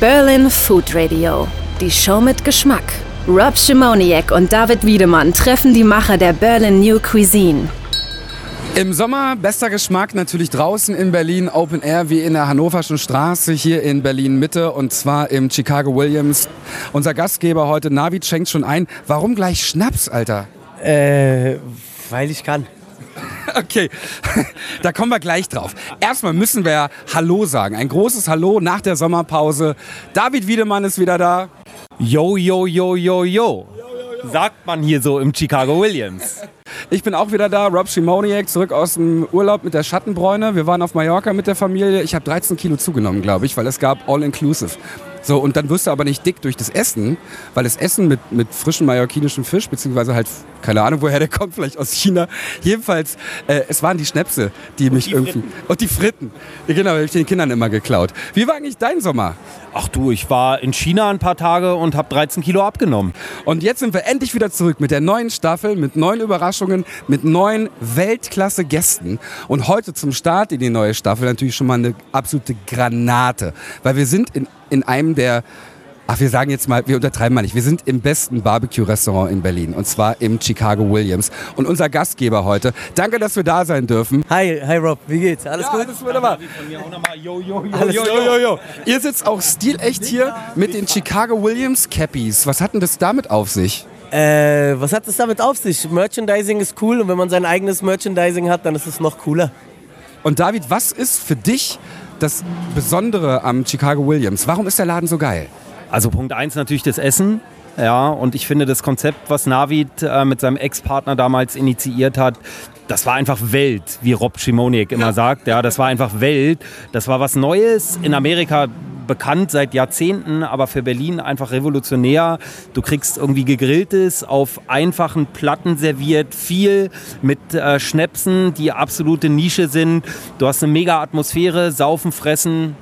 Berlin Food Radio. Die Show mit Geschmack. Rob Schimoniak und David Wiedemann treffen die Macher der Berlin New Cuisine. Im Sommer bester Geschmack natürlich draußen in Berlin, Open Air wie in der Hannoverschen Straße hier in Berlin Mitte und zwar im Chicago Williams. Unser Gastgeber heute, Navid, schenkt schon ein. Warum gleich Schnaps, Alter? Äh, weil ich kann. Okay, da kommen wir gleich drauf. Erstmal müssen wir Hallo sagen. Ein großes Hallo nach der Sommerpause. David Wiedemann ist wieder da. Yo, yo, yo, yo, yo. Sagt man hier so im Chicago Williams. Ich bin auch wieder da, Rob Schimoniak, zurück aus dem Urlaub mit der Schattenbräune. Wir waren auf Mallorca mit der Familie. Ich habe 13 Kilo zugenommen, glaube ich, weil es gab All-Inclusive. So, und dann wirst du aber nicht dick durch das Essen, weil das Essen mit, mit frischem mallorquinischem Fisch, beziehungsweise halt, keine Ahnung, woher der kommt, vielleicht aus China. Jedenfalls, äh, es waren die Schnäpse, die mich die irgendwie. Fritten. Und die Fritten. Genau, habe ich den Kindern immer geklaut. Wie war eigentlich dein Sommer? Ach du, ich war in China ein paar Tage und habe 13 Kilo abgenommen. Und jetzt sind wir endlich wieder zurück mit der neuen Staffel, mit neuen Überraschungen, mit neuen Weltklasse-Gästen. Und heute zum Start in die neue Staffel natürlich schon mal eine absolute Granate. Weil wir sind in, in einem der, ach wir sagen jetzt mal, wir untertreiben mal nicht, wir sind im besten Barbecue-Restaurant in Berlin. Und zwar im Chicago Williams. Und unser Gastgeber heute, danke, dass wir da sein dürfen. Hi, hi Rob, wie geht's? Alles Ja, gut? alles wunderbar. Von mir auch nochmal yo, yo, yo, Alles. Ihr sitzt auch stilecht hier mit den Chicago Williams Cappies. Was hat denn das damit auf sich? Äh, was hat es damit auf sich? Merchandising ist cool und wenn man sein eigenes Merchandising hat, dann ist es noch cooler. Und David, was ist für dich das Besondere am Chicago Williams? Warum ist der Laden so geil? Also Punkt eins natürlich das Essen. Ja, und ich finde das Konzept, was Navid äh, mit seinem Ex-Partner damals initiiert hat, das war einfach Welt, wie Rob Schimoniak immer sagt. Ja, das war einfach Welt. Das war was Neues. In Amerika bekannt seit Jahrzehnten, aber für Berlin einfach revolutionär. Du kriegst irgendwie gegrilltes auf einfachen Platten serviert, viel mit äh, Schnäpsen, die absolute Nische sind. Du hast eine mega Atmosphäre, saufen, fressen.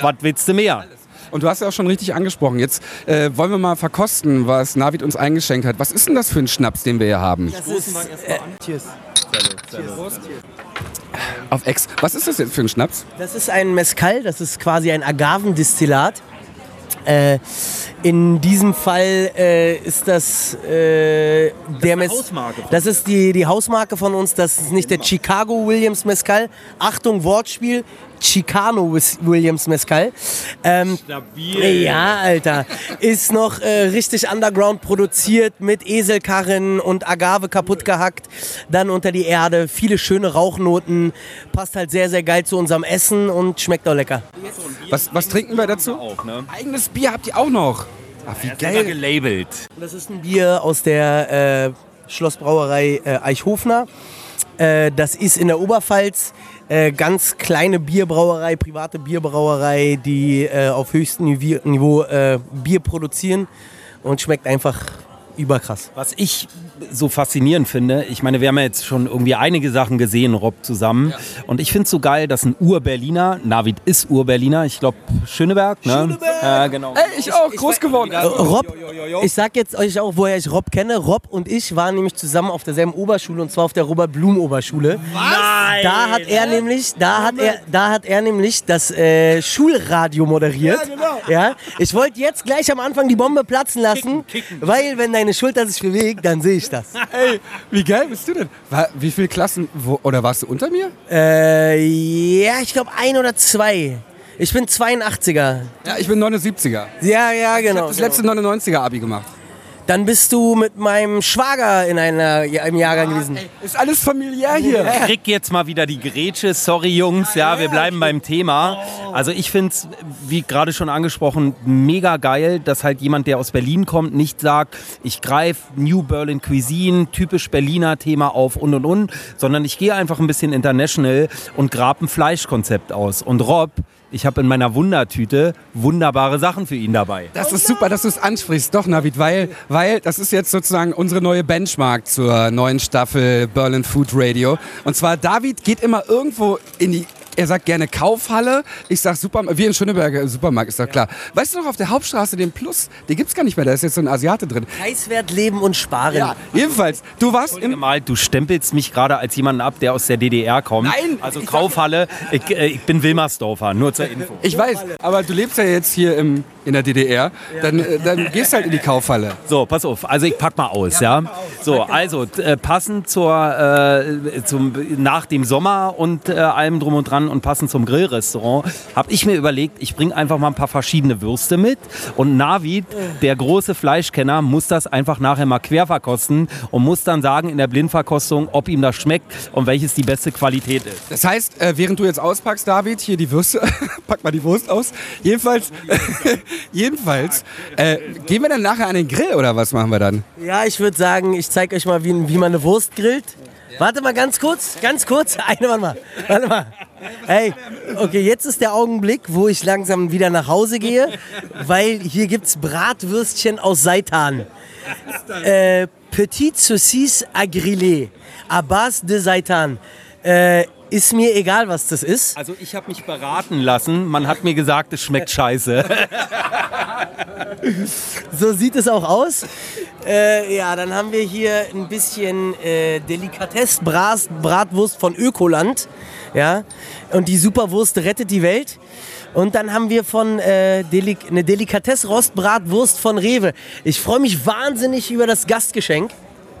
Was willst du mehr? Und du hast ja auch schon richtig angesprochen. Jetzt äh, wollen wir mal verkosten, was Navid uns eingeschenkt hat. Was ist denn das für ein Schnaps, den wir hier haben? Das ist, äh, cheers. Auf Ex. Was ist das jetzt für ein Schnaps? Das ist ein Mezcal, das ist quasi ein Agavendistillat. Äh, in diesem Fall äh, ist das äh, der Mez Hausmarke von Das ist die, die Hausmarke von uns. Das ist nicht der Chicago Williams Mezcal. Achtung, Wortspiel. Chicano Williams Mezcal. Ähm, ja, Alter. Ist noch äh, richtig underground produziert mit Eselkarren und Agave kaputt gehackt. Dann unter die Erde. Viele schöne Rauchnoten. Passt halt sehr, sehr geil zu unserem Essen und schmeckt auch lecker. Was, was trinken wir dazu? Auch, ne? Eigenes Bier habt ihr auch noch. Ach, wie Selber geil. gelabelt. Das ist ein Bier aus der äh, Schlossbrauerei äh, Eichhofner. Äh, das ist in der Oberpfalz. Äh, ganz kleine Bierbrauerei, private Bierbrauerei, die äh, auf höchstem Niveau Bier produzieren und schmeckt einfach überkrass. Was ich so faszinierend finde, ich meine, wir haben ja jetzt schon irgendwie einige Sachen gesehen, Rob, zusammen. Und ich finde es so geil, dass ein Ur-Berliner, Navid ist Ur-Berliner, ich glaube Schöneberg, ne? Schöneberg! Äh, genau. Ey, ich auch, groß geworden. Äh, Rob, ich sag jetzt euch auch, woher ich Rob kenne. Rob und ich waren nämlich zusammen auf derselben Oberschule und zwar auf der Robert Blum Oberschule. Nein! Da hat er nämlich, da hat er, da hat er nämlich das äh, Schulradio moderiert. Ja, Ich wollte jetzt gleich am Anfang die Bombe platzen lassen, weil wenn deine Schulter sich bewegt, dann sehe ich das. Ey, wie geil bist du denn? War, wie viele Klassen, wo, oder warst du unter mir? Äh, ja, ich glaube ein oder zwei. Ich bin 82er. Ja, ich bin 79er. Ja, ja, genau. Das letzte 99er Abi gemacht. Dann bist du mit meinem Schwager in einer, im Jahrgang gewesen. Ist alles familiär hier. krieg jetzt mal wieder die Grätsche. Sorry, Jungs, ja, wir bleiben beim Thema. Also ich finde es, wie gerade schon angesprochen, mega geil, dass halt jemand, der aus Berlin kommt, nicht sagt, ich greife New Berlin Cuisine, typisch Berliner Thema auf und und und, sondern ich gehe einfach ein bisschen international und grab ein Fleischkonzept aus. Und Rob, ich habe in meiner Wundertüte wunderbare Sachen für ihn dabei. Das ist super, dass du es ansprichst, doch, Navid, weil, weil das ist jetzt sozusagen unsere neue Benchmark zur neuen Staffel Berlin Food Radio. Und zwar, David geht immer irgendwo in die er sagt gerne Kaufhalle. Ich sag Supermarkt, wie in Schöneberger äh, Supermarkt, ist doch klar. Weißt du noch, auf der Hauptstraße den Plus, den gibt's gar nicht mehr, da ist jetzt so ein Asiate drin. Preiswert, Leben und Sparen. Ja, jedenfalls. Du warst im... Gemalt, du stempelst mich gerade als jemanden ab, der aus der DDR kommt. Nein, Also Kaufhalle, ich, äh, ich bin Wilmersdorfer, nur zur Info. Ich weiß, aber du lebst ja jetzt hier im, in der DDR. Dann, äh, dann gehst halt in die Kaufhalle. So, pass auf. Also ich pack mal aus, ja. So, also äh, passend zur äh, zum nach dem Sommer und äh, allem drum und dran und passend zum Grillrestaurant habe ich mir überlegt, ich bringe einfach mal ein paar verschiedene Würste mit und Navid, der große Fleischkenner, muss das einfach nachher mal quer verkosten und muss dann sagen in der Blindverkostung, ob ihm das schmeckt und welches die beste Qualität ist. Das heißt, äh, während du jetzt auspackst, David, hier die Würste, pack mal die Wurst aus. Jedenfalls, jedenfalls, äh, gehen wir dann nachher an den Grill oder was machen wir dann? Ja, ich würde sagen, ich zeige euch mal, wie, wie man eine Wurst grillt. Warte mal ganz kurz, ganz kurz. Eine, warte mal. Warte mal. Hey, okay, jetzt ist der Augenblick, wo ich langsam wieder nach Hause gehe, weil hier gibt's Bratwürstchen aus Seitan. Äh, Petit Saucisse à griller, à base de Seitan. Äh, ist mir egal, was das ist. Also ich habe mich beraten lassen, man hat mir gesagt, es schmeckt scheiße. So sieht es auch aus. Äh, ja, dann haben wir hier ein bisschen äh, Delikatess-Bratwurst von Ökoland. Ja, und die Superwurst rettet die Welt. Und dann haben wir von äh, Delik eine Delikatess-Rostbratwurst von Rewe. Ich freue mich wahnsinnig über das Gastgeschenk.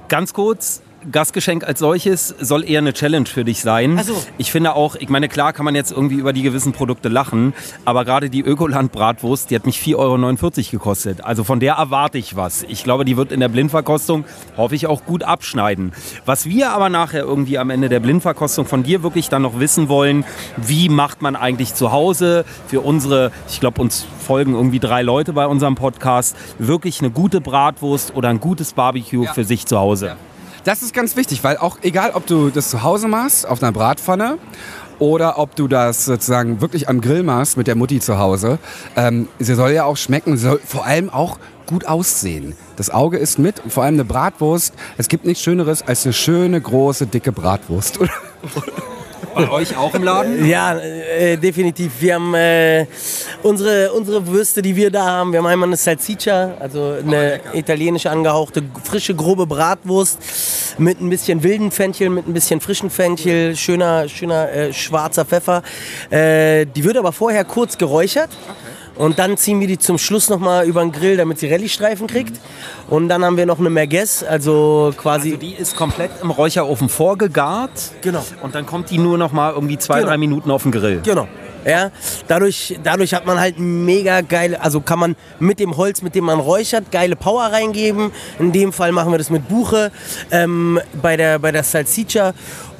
Ganz kurz, Gastgeschenk als solches soll eher eine Challenge für dich sein. So. Ich finde auch, ich meine, klar kann man jetzt irgendwie über die gewissen Produkte lachen, aber gerade die Ökoland-Bratwurst, die hat mich 4,49 Euro gekostet. Also von der erwarte ich was. Ich glaube, die wird in der Blindverkostung, hoffe ich, auch gut abschneiden. Was wir aber nachher irgendwie am Ende der Blindverkostung von dir wirklich dann noch wissen wollen, wie macht man eigentlich zu Hause für unsere, ich glaube, uns folgen irgendwie drei Leute bei unserem Podcast, wirklich eine gute Bratwurst oder ein gutes Barbecue für sich zu Hause. Das ist ganz wichtig, weil auch egal, ob du das zu Hause machst, auf einer Bratpfanne, oder ob du das sozusagen wirklich am Grill machst mit der Mutti zu Hause, ähm, sie soll ja auch schmecken, soll vor allem auch gut aussehen. Das Auge ist mit und vor allem eine Bratwurst. Es gibt nichts Schöneres als eine schöne, große, dicke Bratwurst. Bei euch auch im Laden? Ja, äh, definitiv. Wir haben äh, unsere, unsere Würste, die wir da haben. Wir haben einmal eine Salsiccia, also eine italienisch angehauchte, frische, grobe Bratwurst mit ein bisschen wilden Fenchel, mit ein bisschen frischen Fenchel, schöner, schöner äh, schwarzer Pfeffer. Äh, die wird aber vorher kurz geräuchert. Und dann ziehen wir die zum Schluss nochmal über den Grill, damit sie Rallye-Streifen kriegt. Und dann haben wir noch eine Merguez, also quasi... Also die ist komplett im Räucherofen vorgegart. Genau. Und dann kommt die nur noch mal irgendwie zwei, Genau. drei Minuten auf den Grill. Genau. Ja, dadurch, dadurch hat man halt mega geile, also kann man mit dem Holz, mit dem man räuchert, geile Power reingeben. In dem Fall machen wir das mit Buche ähm, bei, der, bei der Salsiccia.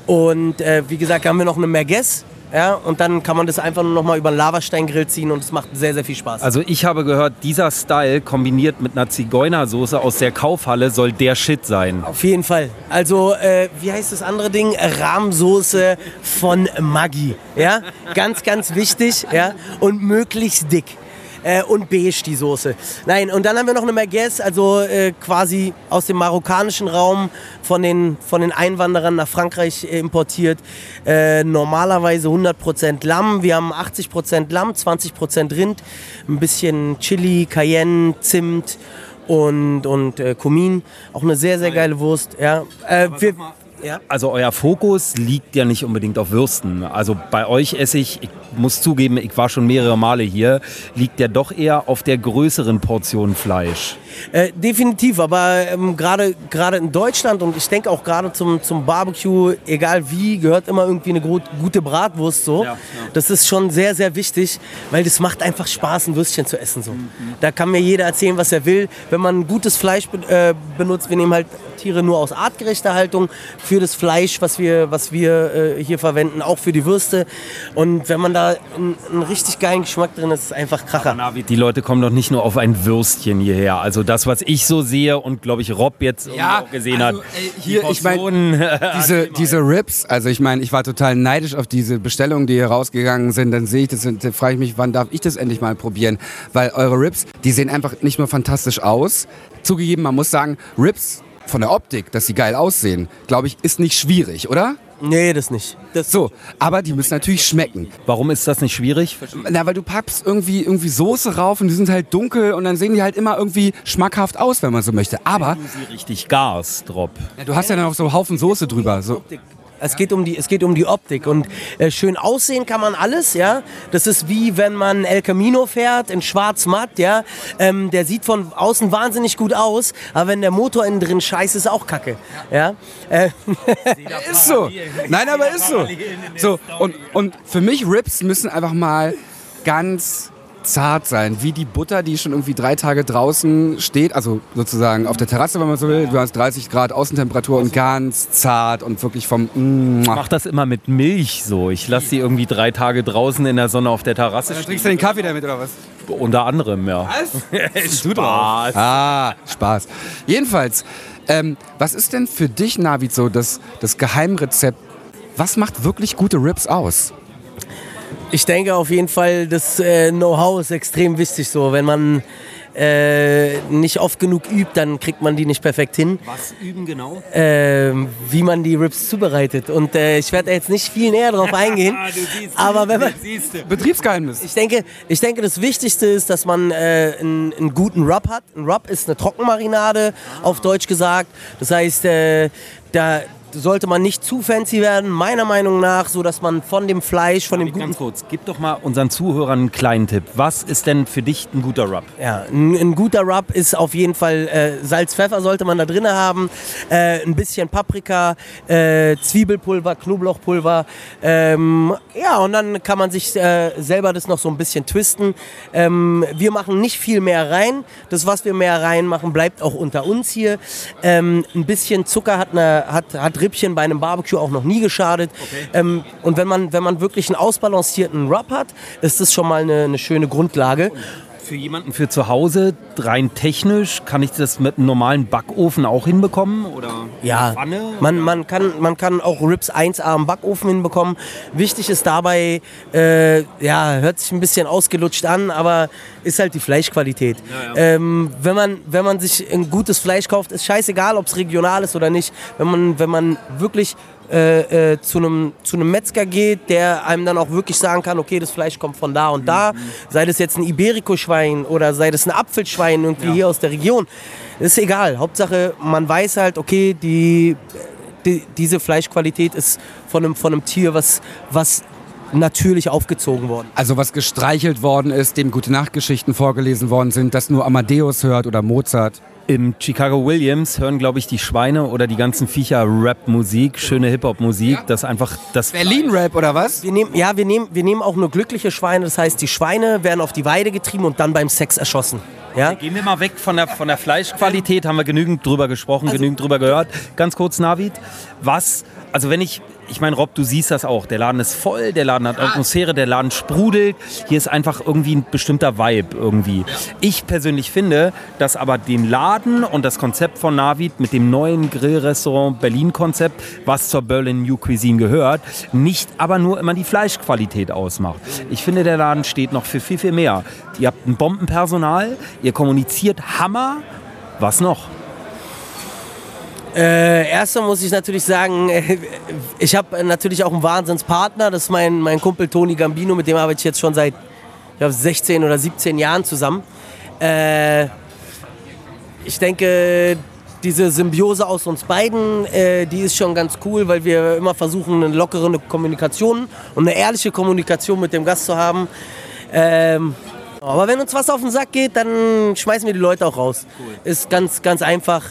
Und äh, wie gesagt, haben wir noch eine Merguez. Ja, und dann kann man das einfach nur noch mal über einen Lavasteingrill ziehen und es macht sehr, sehr viel Spaß. Also ich habe gehört, dieser Style kombiniert mit einer Zigeunersoße aus der Kaufhalle soll der Shit sein. Auf jeden Fall. Also, äh, wie heißt das andere Ding? Rahmsoße von Maggi. Ja, ganz, ganz wichtig. Ja, und möglichst dick. Äh, und beige die Soße. Nein, und dann haben wir noch eine Merguez, also äh, quasi aus dem marokkanischen Raum von den, von den Einwanderern nach Frankreich äh, importiert. Äh, normalerweise 100% Lamm. Wir haben 80% Lamm, 20% Rind, ein bisschen Chili, Cayenne, Zimt und, und äh, Kumin. Auch eine sehr, sehr geile Wurst. Ja. Äh, wir, ja. Also euer Fokus liegt ja nicht unbedingt auf Würsten. Also bei euch esse ich, ich muss zugeben, ich war schon mehrere Male hier, liegt ja doch eher auf der größeren Portion Fleisch. Äh, definitiv, aber ähm, gerade gerade in Deutschland und ich denke auch gerade zum, zum Barbecue, egal wie, gehört immer irgendwie eine gute Bratwurst so. Ja, ja. Das ist schon sehr, sehr wichtig, weil das macht einfach Spaß, ein Würstchen zu essen. So. Da kann mir jeder erzählen, was er will. Wenn man gutes Fleisch be äh, benutzt, wir nehmen halt Tiere nur aus artgerechter Haltung für das Fleisch, was wir, was wir äh, hier verwenden, auch für die Würste. Und wenn man da einen, einen richtig geilen Geschmack drin ist, ist es einfach Kracher. Navid, die Leute kommen doch nicht nur auf ein Würstchen hierher. Also das, was ich so sehe und glaube ich Rob jetzt auch gesehen also, hat. ey, hier, die ich meine, diese, diese Rips, also ich meine, ich war total neidisch auf diese Bestellungen, die hier rausgegangen sind. Dann sehe ich das und dann frage ich mich, wann darf ich das endlich mal probieren? Weil eure Rips, die sehen einfach nicht nur fantastisch aus. Zugegeben, man muss sagen, Rips von der Optik, dass sie geil aussehen, glaube ich, ist nicht schwierig, oder? Nee, das nicht. Das So, aber die müssen natürlich schmecken. Warum ist das nicht schwierig? Na, weil du packst irgendwie, irgendwie Soße rauf und die sind halt dunkel und dann sehen die halt immer irgendwie schmackhaft aus, wenn man so möchte. Aber Sie richtig Gas, Drop. ja, du hast ja dann auch so einen Haufen Soße drüber. So. Es geht um die, es geht um die Optik und äh, schön aussehen kann man alles, ja. Das ist wie wenn man El Camino fährt in schwarz-matt, ja. Ähm, der sieht von außen wahnsinnig gut aus, aber wenn der Motor innen drin scheiße ist, auch kacke, ja. Äh, Ist so. Nein, aber ist so. So, und, und für mich Rips müssen einfach mal ganz zart sein, wie die Butter, die schon irgendwie drei Tage draußen steht, also sozusagen auf der Terrasse, wenn man so will. Du hast 30 Grad Außentemperatur und ganz zart und wirklich vom Ich mach das immer mit Milch so. Ich lasse sie irgendwie drei Tage draußen in der Sonne auf der Terrasse stehen. Trinkst du den Kaffee damit oder was? Unter anderem, ja. Spaß. Ah, Spaß. Jedenfalls, ähm, was ist denn für dich, Navid, so das, das Geheimrezept? Was macht wirklich gute Rips aus? Ich denke auf jeden Fall, das äh, Know-how ist extrem wichtig so. Wenn man äh, nicht oft genug übt, dann kriegt man die nicht perfekt hin. Was üben genau? ähm, wie man die Rips zubereitet. Und äh, ich werde da jetzt nicht viel näher drauf eingehen. aber wenn man, Betriebsgeheimnis. ich denke, ich denke, das Wichtigste ist, dass man äh, einen, einen guten Rub hat. Ein Rub ist eine Trockenmarinade, auf Deutsch gesagt. Das heißt, äh, da sollte man nicht zu fancy werden, meiner Meinung nach, so dass man von dem Fleisch, von dem guten Ganz kurz, gib doch mal unseren Zuhörern einen kleinen Tipp. Was ist denn für dich ein guter Rub? Ja, ein, ein guter Rub ist auf jeden Fall äh, Salz, Pfeffer sollte man da drin haben, äh, ein bisschen Paprika, äh, Zwiebelpulver, Knoblauchpulver. Ähm, ja, und dann kann man sich äh, selber das noch so ein bisschen twisten. Ähm, wir machen nicht viel mehr rein. Das, was wir mehr reinmachen, bleibt auch unter uns hier. Ähm, ein bisschen Zucker hat, eine, hat, hat Rippchen bei einem Barbecue auch noch nie geschadet. Ähm, und wenn man, wenn man wirklich einen ausbalancierten Rub hat, ist das schon mal eine, eine schöne Grundlage. Für jemanden für zu Hause, rein technisch, kann ich das mit einem normalen Backofen auch hinbekommen? Oder Ja, Pfanne? man, man, kann, man kann auch Rips 1A im Backofen hinbekommen. Wichtig ist dabei, äh, ja, hört sich ein bisschen ausgelutscht an, aber ist halt die Fleischqualität. Ähm, wenn, man, wenn man sich ein gutes Fleisch kauft, ist scheißegal, ob es regional ist oder nicht. Wenn man, wenn man wirklich äh, äh, zu einem zu einem Metzger geht, der einem dann auch wirklich sagen kann, okay, das Fleisch kommt von da und da, sei das jetzt ein Iberico-Schwein oder sei das ein Apfelschwein irgendwie hier aus der Region, ist egal. Hauptsache, man weiß halt, okay, die, die diese Fleischqualität ist von einem, von einem Tier, was, was natürlich aufgezogen worden. Also was gestreichelt worden ist, dem gute Nachtgeschichten vorgelesen worden sind, das nur Amadeus hört oder Mozart. Im Chicago Williams hören, glaube ich, die Schweine oder die ganzen Viecher Rap-Musik, schöne Hip-Hop-Musik. Das einfach das Berlin-Rap oder was? Wir nehmen, ja, wir nehmen, wir nehmen auch nur glückliche Schweine. Das heißt, die Schweine werden auf die Weide getrieben und dann beim Sex erschossen. Ja? Gehen wir mal weg von der, von der Fleischqualität, haben wir genügend drüber gesprochen, genügend drüber gehört. Ganz kurz, Navid, was, also wenn ich, ich meine, Rob, du siehst das auch, der Laden ist voll, der Laden hat Atmosphäre, der Laden sprudelt, hier ist einfach irgendwie ein bestimmter Vibe irgendwie. Ich persönlich finde, dass aber den Laden und das Konzept von Navid mit dem neuen Grillrestaurant Berlin-Konzept, was zur Berlin New Cuisine gehört, nicht aber nur immer die Fleischqualität ausmacht. Ich finde, der Laden steht noch für viel, viel mehr. Ihr habt ein Bombenpersonal, ihr kommuniziert Hammer. Was noch? Äh, erstmal muss ich natürlich sagen, äh, ich habe natürlich auch einen Wahnsinnspartner. Das ist mein, mein Kumpel Toni Gambino, mit dem arbeite ich jetzt schon seit ich glaub, 16 oder 17 Jahren zusammen. Äh, ich denke, diese Symbiose aus uns beiden, äh, die ist schon ganz cool, weil wir immer versuchen, eine lockere Kommunikation und eine ehrliche Kommunikation mit dem Gast zu haben. Ähm, aber wenn uns was auf den Sack geht, dann schmeißen wir die Leute auch raus. Ist ganz, ganz einfach.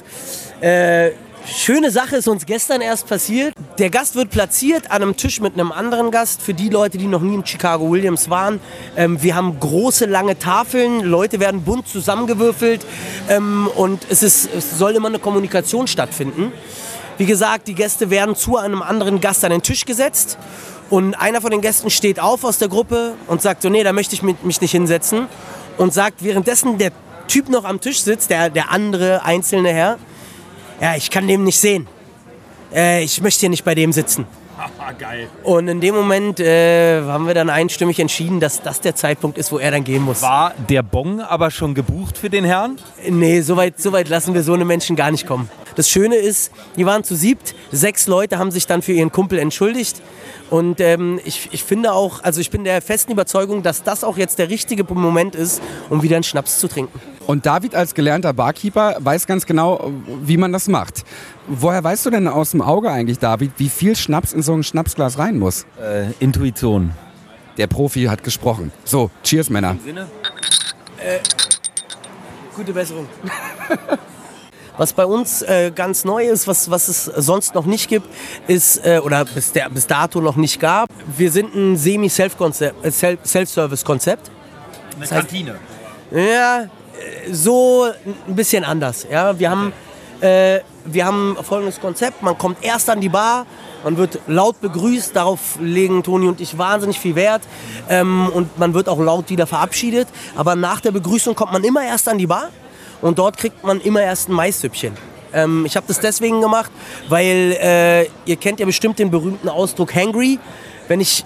Äh, schöne Sache ist uns gestern erst passiert. Der Gast wird platziert an einem Tisch mit einem anderen Gast. Für die Leute, die noch nie im Chicago Williams waren. Ähm, wir haben große, lange Tafeln. Leute werden bunt zusammengewürfelt. Ähm, und es, ist, es soll immer eine Kommunikation stattfinden. Wie gesagt, die Gäste werden zu einem anderen Gast an den Tisch gesetzt. Und einer von den Gästen steht auf aus der Gruppe und sagt so, nee, da möchte ich mich nicht hinsetzen. Und sagt, währenddessen der Typ noch am Tisch sitzt, der, der andere einzelne Herr, ja, ich kann dem nicht sehen. Äh, ich möchte hier nicht bei dem sitzen. geil. Und in dem Moment äh, haben wir dann einstimmig entschieden, dass das der Zeitpunkt ist, wo er dann gehen muss. War der Bon aber schon gebucht für den Herrn? Nee, so weit, so weit lassen wir so eine Menschen gar nicht kommen. Das Schöne ist, die waren zu siebt, sechs Leute haben sich dann für ihren Kumpel entschuldigt. Und ähm, ich, ich finde auch, also ich bin der festen Überzeugung, dass das auch jetzt der richtige Moment ist, um wieder einen Schnaps zu trinken. Und David als gelernter Barkeeper weiß ganz genau, wie man das macht. Woher weißt du denn aus dem Auge eigentlich, David, wie viel Schnaps in so ein Schnapsglas rein muss? Äh, Intuition. Der Profi hat gesprochen. So, cheers, Männer. Sinne? Äh, gute Besserung. Was bei uns äh, ganz neu ist, was, was es sonst noch nicht gibt, ist, äh, oder bis, der, bis dato noch nicht gab, wir sind ein Semi-Self-Service-Konzept. Eine das heißt, Kantine. Ja, so ein bisschen anders. Ja, wir haben, äh, wir haben folgendes Konzept: Man kommt erst an die Bar, man wird laut begrüßt. Darauf legen Toni und ich wahnsinnig viel Wert. Ähm, und man wird auch laut wieder verabschiedet. Aber nach der Begrüßung kommt man immer erst an die Bar und dort kriegt man immer erst ein Maissüppchen. Ähm, ich habe das deswegen gemacht, weil äh, ihr kennt ja bestimmt den berühmten Ausdruck hangry. Wenn ich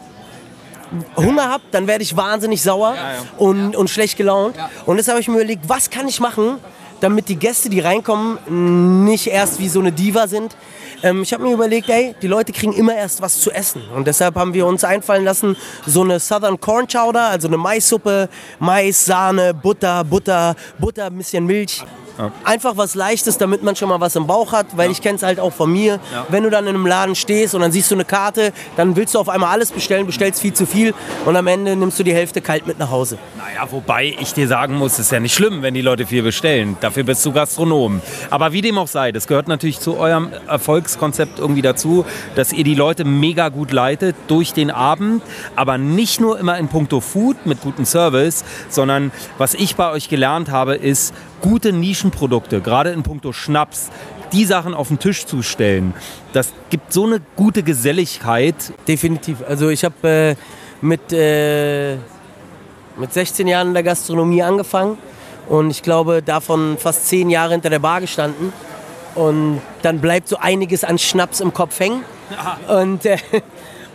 Hunger habe, dann werde ich wahnsinnig sauer. Und, und schlecht gelaunt. Und deshalb habe ich mir überlegt, was kann ich machen, damit die Gäste, die reinkommen, nicht erst wie so eine Diva sind. Ähm, ich habe mir überlegt, ey, die Leute kriegen immer erst was zu essen. Und deshalb haben wir uns einfallen lassen, so eine Southern Corn Chowder, also eine Maissuppe, Mais, Sahne, Butter, Butter, Butter, ein bisschen Milch. Ja. Einfach was Leichtes, damit man schon mal was im Bauch hat, weil ja. ich kenne es halt auch von mir. Ja. Wenn du dann in einem Laden stehst und dann siehst du eine Karte, dann willst du auf einmal alles bestellen, bestellst viel zu viel und am Ende nimmst du die Hälfte kalt mit nach Hause. Naja, wobei ich dir sagen muss, es ist ja nicht schlimm, wenn die Leute viel bestellen. Dafür bist du Gastronom. Aber wie dem auch sei, das gehört natürlich zu eurem Erfolgskonzept irgendwie dazu, dass ihr die Leute mega gut leitet durch den Abend, aber nicht nur immer in puncto Food mit gutem Service, sondern was ich bei euch gelernt habe, ist, gute Nischenprodukte, gerade in puncto Schnaps, die Sachen auf den Tisch zu stellen. Das gibt so eine gute Geselligkeit. Definitiv. Also ich habe äh, mit, äh, mit 16 Jahren in der Gastronomie angefangen und ich glaube davon fast 10 Jahre hinter der Bar gestanden. Und dann bleibt so einiges an Schnaps im Kopf hängen. Und äh,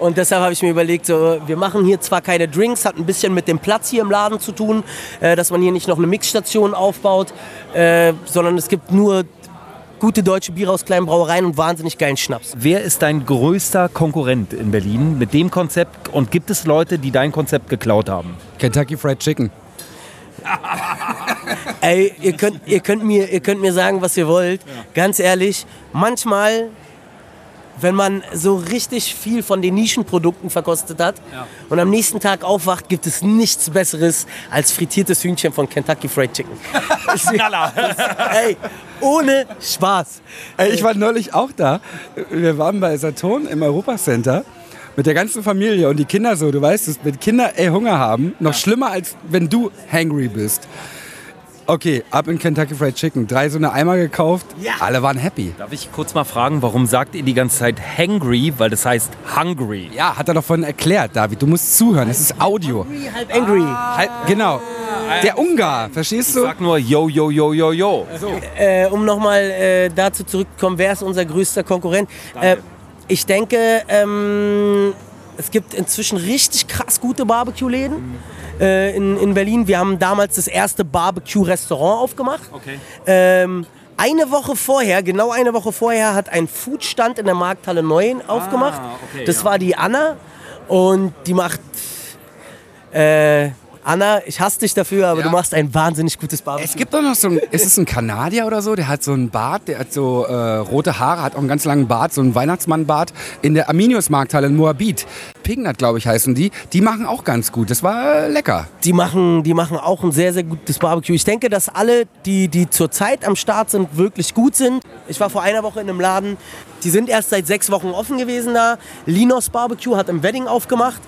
und deshalb habe ich mir überlegt, so, wir machen hier zwar keine Drinks, hat ein bisschen mit dem Platz hier im Laden zu tun, äh, dass man hier nicht noch eine Mixstation aufbaut, äh, sondern es gibt nur gute deutsche Biere aus kleinen Brauereien und wahnsinnig geilen Schnaps. Wer ist dein größter Konkurrent in Berlin mit dem Konzept und gibt es Leute, die dein Konzept geklaut haben? Kentucky Fried Chicken. Ey, ihr könnt, ihr, könnt mir, ihr könnt mir sagen, was ihr wollt. Ja. Ganz ehrlich, manchmal wenn man so richtig viel von den Nischenprodukten verkostet hat ja. und am nächsten Tag aufwacht, gibt es nichts Besseres als frittiertes Hühnchen von Kentucky Fried Chicken. Knaller. Ey, ohne Spaß. Ey, ich war neulich auch da. Wir waren bei Saturn im Europacenter mit der ganzen Familie und die Kinder so, du weißt wenn Kinder ey, Hunger haben, noch ja. schlimmer als wenn du hangry bist. Okay, ab in Kentucky Fried Chicken. Drei so eine Eimer gekauft. Ja. Alle waren happy. Darf ich kurz mal fragen, warum sagt ihr die ganze Zeit hangry? Weil das heißt hungry. Ja, hat er doch vorhin erklärt, David. Du musst zuhören. Es ist Audio. Hungry, halb angry. Ah. Halb, genau. Der Ungar, verstehst du? Ich sag nur yo, yo, yo, yo, yo. So. Äh, um nochmal äh, dazu zurückzukommen, wer ist unser größter Konkurrent? Äh, ich denke, ähm, es gibt inzwischen richtig krass gute Barbecue-Läden. Mhm äh, in, in Berlin. Wir haben damals das erste Barbecue-Restaurant aufgemacht. Okay. Ähm, eine Woche vorher, genau eine Woche vorher, hat ein Foodstand in der Markthalle 9 aufgemacht. Ah, okay, das ja. war die Anna und die macht äh, Anna, ich hasse dich dafür, aber ja. du machst ein wahnsinnig gutes Barbecue. Es gibt doch noch so ein, ist es ein Kanadier oder so, der hat so einen Bart, der hat so äh, rote Haare, hat auch einen ganz langen Bart, so einen Weihnachtsmannbart in der Arminius-Markthalle in Moabit. Pignat, glaube ich, heißen die. Die machen auch ganz gut. Das war äh, lecker. Die machen, die machen auch ein sehr, sehr gutes Barbecue. Ich denke, dass alle, die, die zurzeit am Start sind, wirklich gut sind. Ich war vor einer Woche in einem Laden, die sind erst seit sechs Wochen offen gewesen da. Linos Barbecue hat im Wedding aufgemacht.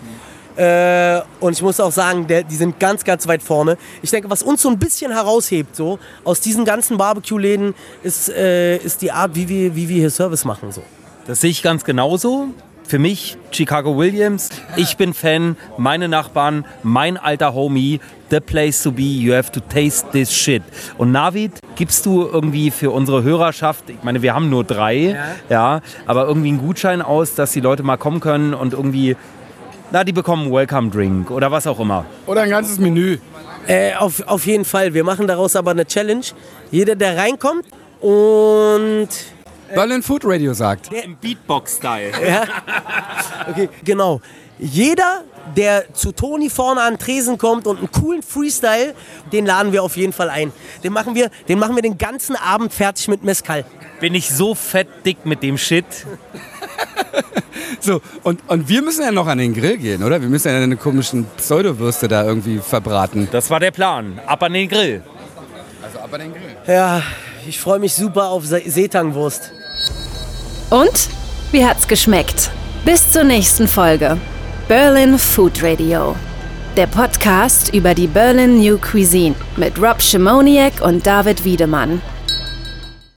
Äh, und ich muss auch sagen, der, die sind ganz, ganz weit vorne. Ich denke, was uns so ein bisschen heraushebt, so aus diesen ganzen Barbecue-Läden, ist, äh, ist die Art, wie wir, wie wir hier Service machen. So. Das sehe ich ganz genauso. Für mich Chicago Williams. Ich bin Fan, meine Nachbarn, mein alter Homie. The place to be, you have to taste this shit. Und Navid, gibst du irgendwie für unsere Hörerschaft, ich meine, wir haben nur drei, ja, ja aber irgendwie einen Gutschein aus, dass die Leute mal kommen können und irgendwie, na, die bekommen einen Welcome Drink oder was auch immer. Oder ein ganzes Menü. Äh, auf, auf jeden Fall. Wir machen daraus aber eine Challenge. Jeder, der reinkommt und Berlin Food Radio sagt. Der Im Beatbox-Style. Ja. Okay, genau. Jeder, der zu Toni vorne an den Tresen kommt und einen coolen Freestyle, den laden wir auf jeden Fall ein. Den machen wir den, machen wir den ganzen Abend fertig mit Mescal. Bin ich so fett dick mit dem Shit. So, und, und wir müssen ja noch an den Grill gehen, oder? Wir müssen ja eine komischen Pseudowürste da irgendwie verbraten. Das war der Plan. Ab an den Grill. Also ab an den Grill. Ja, ich freue mich super auf Seetangwurst. Und? Wie hat's geschmeckt? Bis zur nächsten Folge. Berlin Food Radio. Der Podcast über die Berlin New Cuisine mit Rob Schimoniak und David Wiedemann.